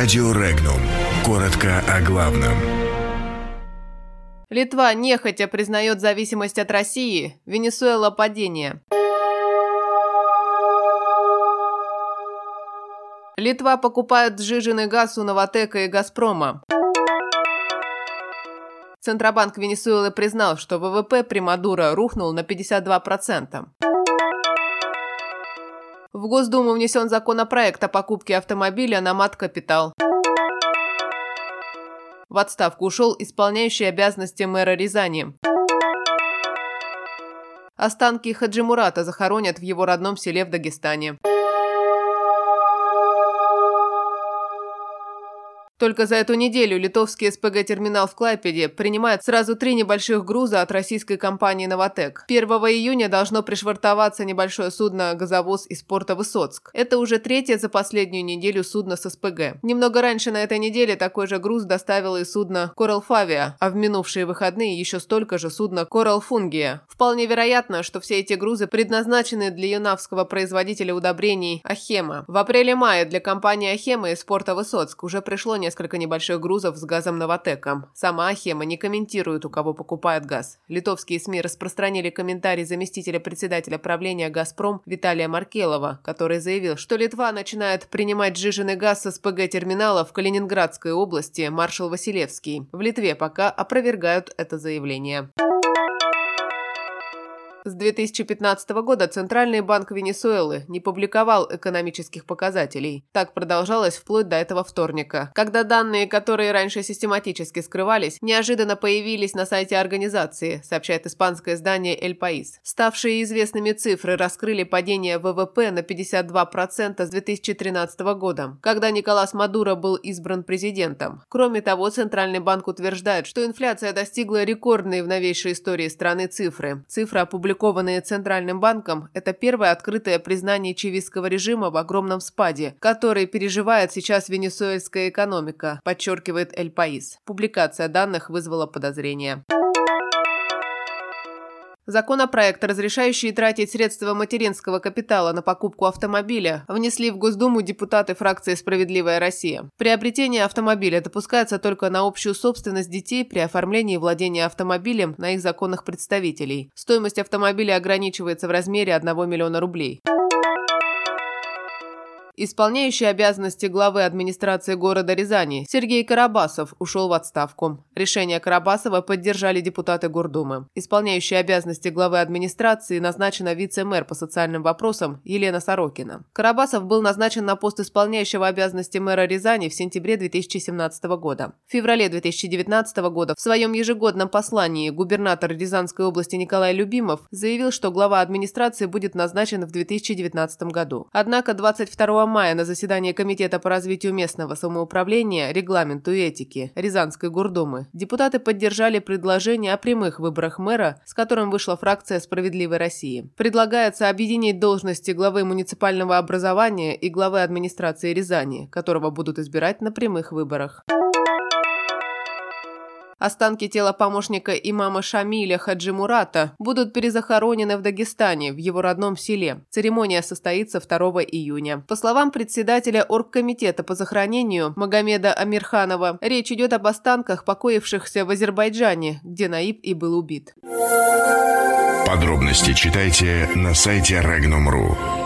Радио Регнум. Коротко о главном. Литва нехотя признает зависимость от России, Венесуэла падение. Литва покупает сжиженный газ у Новотека и Газпрома. Центробанк Венесуэлы признал, что ВВП при Мадуро рухнул на 52%. В Госдуму внесен законопроект о покупке автомобиля на мат-капитал. В отставку ушел исполняющий обязанности мэра Рязани. Останки Хаджимурата захоронят в его родном селе в Дагестане. Только за эту неделю литовский СПГ-терминал в Клайпеде принимает сразу три небольших груза от российской компании «Новотек». 1 июня должно пришвартоваться небольшое судно «Газовоз» из порта Высоцк. Это уже третье за последнюю неделю судно с СПГ. Немного раньше на этой неделе такой же груз доставило и судно «Корал Фавия», а в минувшие выходные еще столько же судно «Корал Фунгия». Вполне вероятно, что все эти грузы предназначены для юнавского производителя удобрений «Ахема». В апреле-мае для компании «Ахема» из порта Высоцк уже пришло не несколько небольших грузов с газом Новотеком. Сама Ахема не комментирует, у кого покупает газ. Литовские СМИ распространили комментарий заместителя председателя правления «Газпром» Виталия Маркелова, который заявил, что Литва начинает принимать сжиженный газ с СПГ-терминала в Калининградской области маршал Василевский. В Литве пока опровергают это заявление. С 2015 года Центральный банк Венесуэлы не публиковал экономических показателей. Так продолжалось вплоть до этого вторника, когда данные, которые раньше систематически скрывались, неожиданно появились на сайте организации, сообщает испанское издание «Эль Паис». Ставшие известными цифры раскрыли падение ВВП на 52% с 2013 года, когда Николас Мадуро был избран президентом. Кроме того, Центральный банк утверждает, что инфляция достигла рекордной в новейшей истории страны цифры. Цифра опубликована опубликованные Центральным банком, это первое открытое признание чивистского режима в огромном спаде, который переживает сейчас венесуэльская экономика, подчеркивает Эль Паис. Публикация данных вызвала подозрения. Законопроект, разрешающий тратить средства материнского капитала на покупку автомобиля, внесли в Госдуму депутаты фракции «Справедливая Россия». Приобретение автомобиля допускается только на общую собственность детей при оформлении владения автомобилем на их законных представителей. Стоимость автомобиля ограничивается в размере 1 миллиона рублей. Исполняющий обязанности главы администрации города Рязани Сергей Карабасов ушел в отставку. Решение Карабасова поддержали депутаты Гордумы. Исполняющий обязанности главы администрации назначена вице-мэр по социальным вопросам Елена Сорокина. Карабасов был назначен на пост исполняющего обязанности мэра Рязани в сентябре 2017 года. В феврале 2019 года в своем ежегодном послании губернатор Рязанской области Николай Любимов заявил, что глава администрации будет назначен в 2019 году. Однако 22 мая на заседании Комитета по развитию местного самоуправления, регламенту и этики Рязанской гордумы депутаты поддержали предложение о прямых выборах мэра, с которым вышла фракция «Справедливой России». Предлагается объединить должности главы муниципального образования и главы администрации Рязани, которого будут избирать на прямых выборах. Останки тела помощника имама Шамиля Хаджимурата будут перезахоронены в Дагестане, в его родном селе. Церемония состоится 2 июня. По словам председателя Оргкомитета по захоронению Магомеда Амирханова, речь идет об останках, покоившихся в Азербайджане, где Наиб и был убит. Подробности читайте на сайте Regnum.ru.